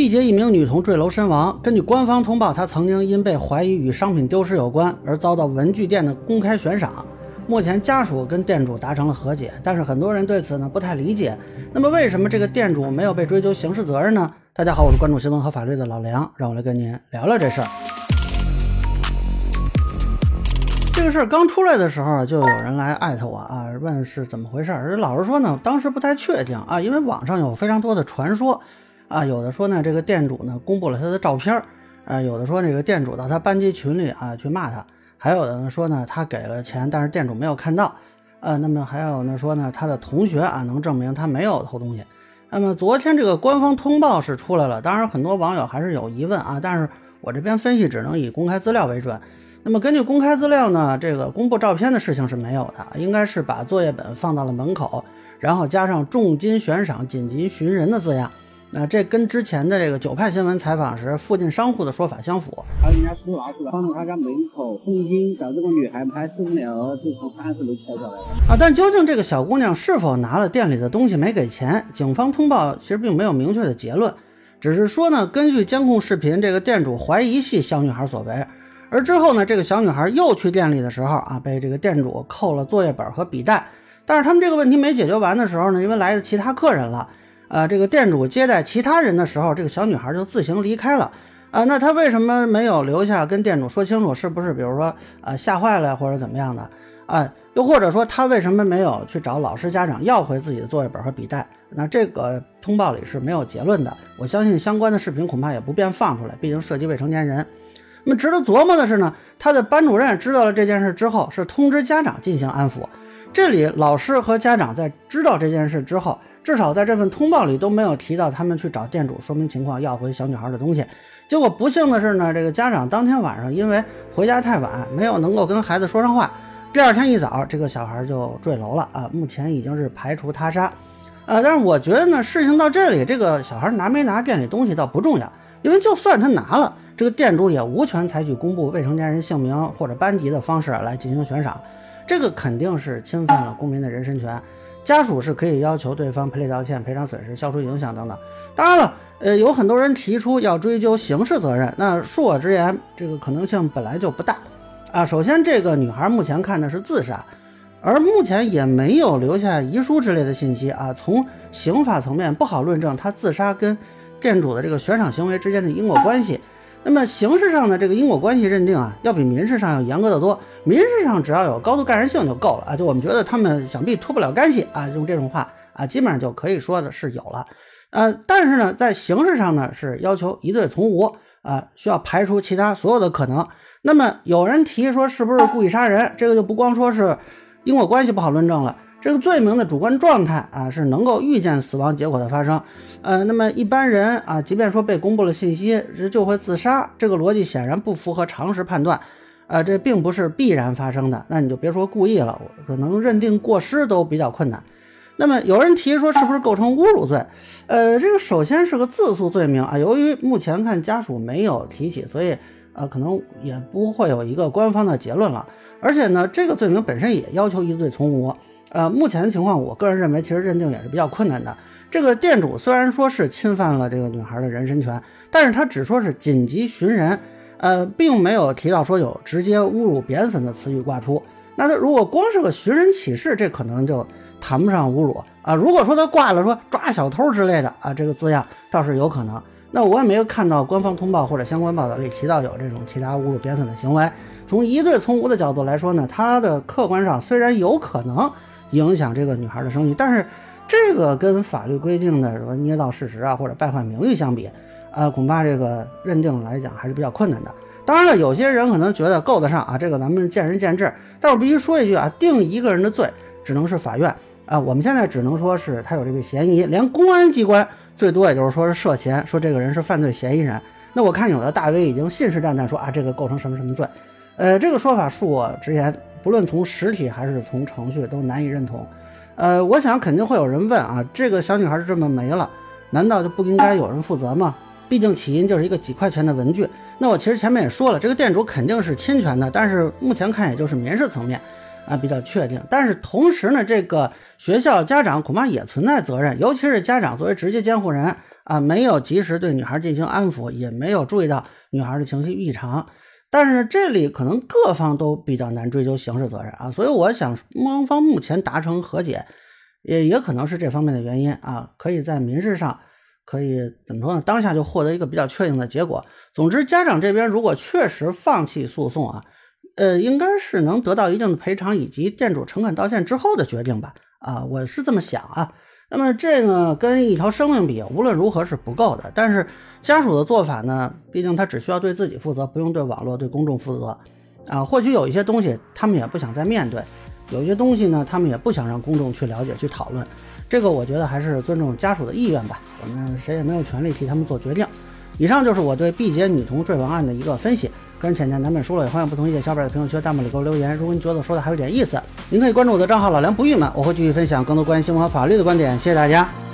毕节一名女童坠楼身亡。根据官方通报，她曾经因被怀疑与商品丢失有关而遭到文具店的公开悬赏。目前家属跟店主达成了和解，但是很多人对此呢不太理解。那么为什么这个店主没有被追究刑事责任呢？大家好，我是关注新闻和法律的老梁，让我来跟您聊聊这事儿。这个事儿刚出来的时候，就有人来艾特我啊，问是怎么回事儿。老实说呢，当时不太确定啊，因为网上有非常多的传说。啊，有的说呢，这个店主呢公布了他的照片儿，啊，有的说这个店主到他班级群里啊去骂他，还有的呢说呢他给了钱，但是店主没有看到，呃，那么还有呢说呢他的同学啊能证明他没有偷东西。那么昨天这个官方通报是出来了，当然很多网友还是有疑问啊，但是我这边分析只能以公开资料为准。那么根据公开资料呢，这个公布照片的事情是没有的，应该是把作业本放到了门口，然后加上重金悬赏、紧急寻人的字样。那这跟之前的这个九派新闻采访时附近商户的说法相符。他人家私拿出来，放到他家门口，重金找这个女孩拍视频后，就从三十楼跳下来了。啊，但究竟这个小姑娘是否拿了店里的东西没给钱？警方通报其实并没有明确的结论，只是说呢，根据监控视频，这个店主怀疑系小女孩所为。而之后呢，这个小女孩又去店里的时候啊，被这个店主扣了作业本和笔袋。但是他们这个问题没解决完的时候呢，因为来了其他客人了。呃，这个店主接待其他人的时候，这个小女孩就自行离开了。啊，那她为什么没有留下跟店主说清楚？是不是比如说啊吓坏了或者怎么样的？啊，又或者说她为什么没有去找老师家长要回自己的作业本和笔袋？那这个通报里是没有结论的。我相信相关的视频恐怕也不便放出来，毕竟涉及未成年人。那么值得琢磨的是呢，他的班主任知道了这件事之后，是通知家长进行安抚。这里老师和家长在知道这件事之后。至少在这份通报里都没有提到他们去找店主说明情况要回小女孩的东西。结果不幸的是呢，这个家长当天晚上因为回家太晚，没有能够跟孩子说上话。第二天一早，这个小孩就坠楼了啊！目前已经是排除他杀。呃，但是我觉得呢，事情到这里，这个小孩拿没拿店里东西倒不重要，因为就算他拿了，这个店主也无权采取公布未成年人姓名或者班级的方式来进行悬赏，这个肯定是侵犯了公民的人身权。家属是可以要求对方赔礼道歉、赔偿损失、消除影响等等。当然了，呃，有很多人提出要追究刑事责任，那恕我直言，这个可能性本来就不大。啊，首先，这个女孩目前看的是自杀，而目前也没有留下遗书之类的信息啊。从刑法层面不好论证她自杀跟店主的这个悬赏行为之间的因果关系。那么刑事上的这个因果关系认定啊，要比民事上要严格的多。民事上只要有高度盖然性就够了啊，就我们觉得他们想必脱不了干系啊，用这种话啊，基本上就可以说的是有了。呃，但是呢，在刑事上呢，是要求疑罪从无啊，需要排除其他所有的可能。那么有人提说是不是故意杀人，这个就不光说是因果关系不好论证了。这个罪名的主观状态啊，是能够预见死亡结果的发生，呃，那么一般人啊，即便说被公布了信息，这就会自杀，这个逻辑显然不符合常识判断，啊，这并不是必然发生的，那你就别说故意了，可能认定过失都比较困难。那么有人提说是不是构成侮辱罪？呃，这个首先是个自诉罪名啊，由于目前看家属没有提起，所以呃，可能也不会有一个官方的结论了。而且呢，这个罪名本身也要求疑罪从无。呃，目前的情况，我个人认为其实认定也是比较困难的。这个店主虽然说是侵犯了这个女孩的人身权，但是他只说是紧急寻人，呃，并没有提到说有直接侮辱、贬损的词语挂出。那他如果光是个寻人启事，这可能就谈不上侮辱啊。如果说他挂了说抓小偷之类的啊，这个字样倒是有可能。那我也没有看到官方通报或者相关报道里提到有这种其他侮辱、贬损的行为。从疑罪从无的角度来说呢，他的客观上虽然有可能。影响这个女孩的声誉，但是这个跟法律规定的什么捏造事实啊，或者败坏名誉相比，呃，恐怕这个认定来讲还是比较困难的。当然了，有些人可能觉得够得上啊，这个咱们见仁见智。但我必须说一句啊，定一个人的罪只能是法院啊，我们现在只能说是他有这个嫌疑，连公安机关最多也就是说是涉嫌，说这个人是犯罪嫌疑人。那我看有的大 V 已经信誓旦旦说啊，这个构成什么什么罪，呃，这个说法恕我直言。不论从实体还是从程序都难以认同，呃，我想肯定会有人问啊，这个小女孩这么没了，难道就不应该有人负责吗？毕竟起因就是一个几块钱的文具。那我其实前面也说了，这个店主肯定是侵权的，但是目前看也就是民事层面啊比较确定。但是同时呢，这个学校家长恐怕也存在责任，尤其是家长作为直接监护人啊，没有及时对女孩进行安抚，也没有注意到女孩的情绪异常。但是这里可能各方都比较难追究刑事责任啊，所以我想双方目前达成和解，也也可能是这方面的原因啊，可以在民事上可以怎么说呢？当下就获得一个比较确定的结果。总之，家长这边如果确实放弃诉讼啊，呃，应该是能得到一定的赔偿以及店主诚恳道歉之后的决定吧？啊，我是这么想啊。那么这个跟一条生命比，无论如何是不够的。但是家属的做法呢，毕竟他只需要对自己负责，不用对网络、对公众负责。啊，或许有一些东西他们也不想再面对，有些东西呢，他们也不想让公众去了解、去讨论。这个我觉得还是尊重家属的意愿吧。我们谁也没有权利替他们做决定。以上就是我对毕节女童坠亡案的一个分析。个人浅见难免疏漏，也欢迎不同意见小伙伴在评论区、弹幕里给我留言。如果你觉得我说的还有点意思，您可以关注我的账号老梁不郁闷，我会继续分享更多关于新闻和法律的观点。谢谢大家。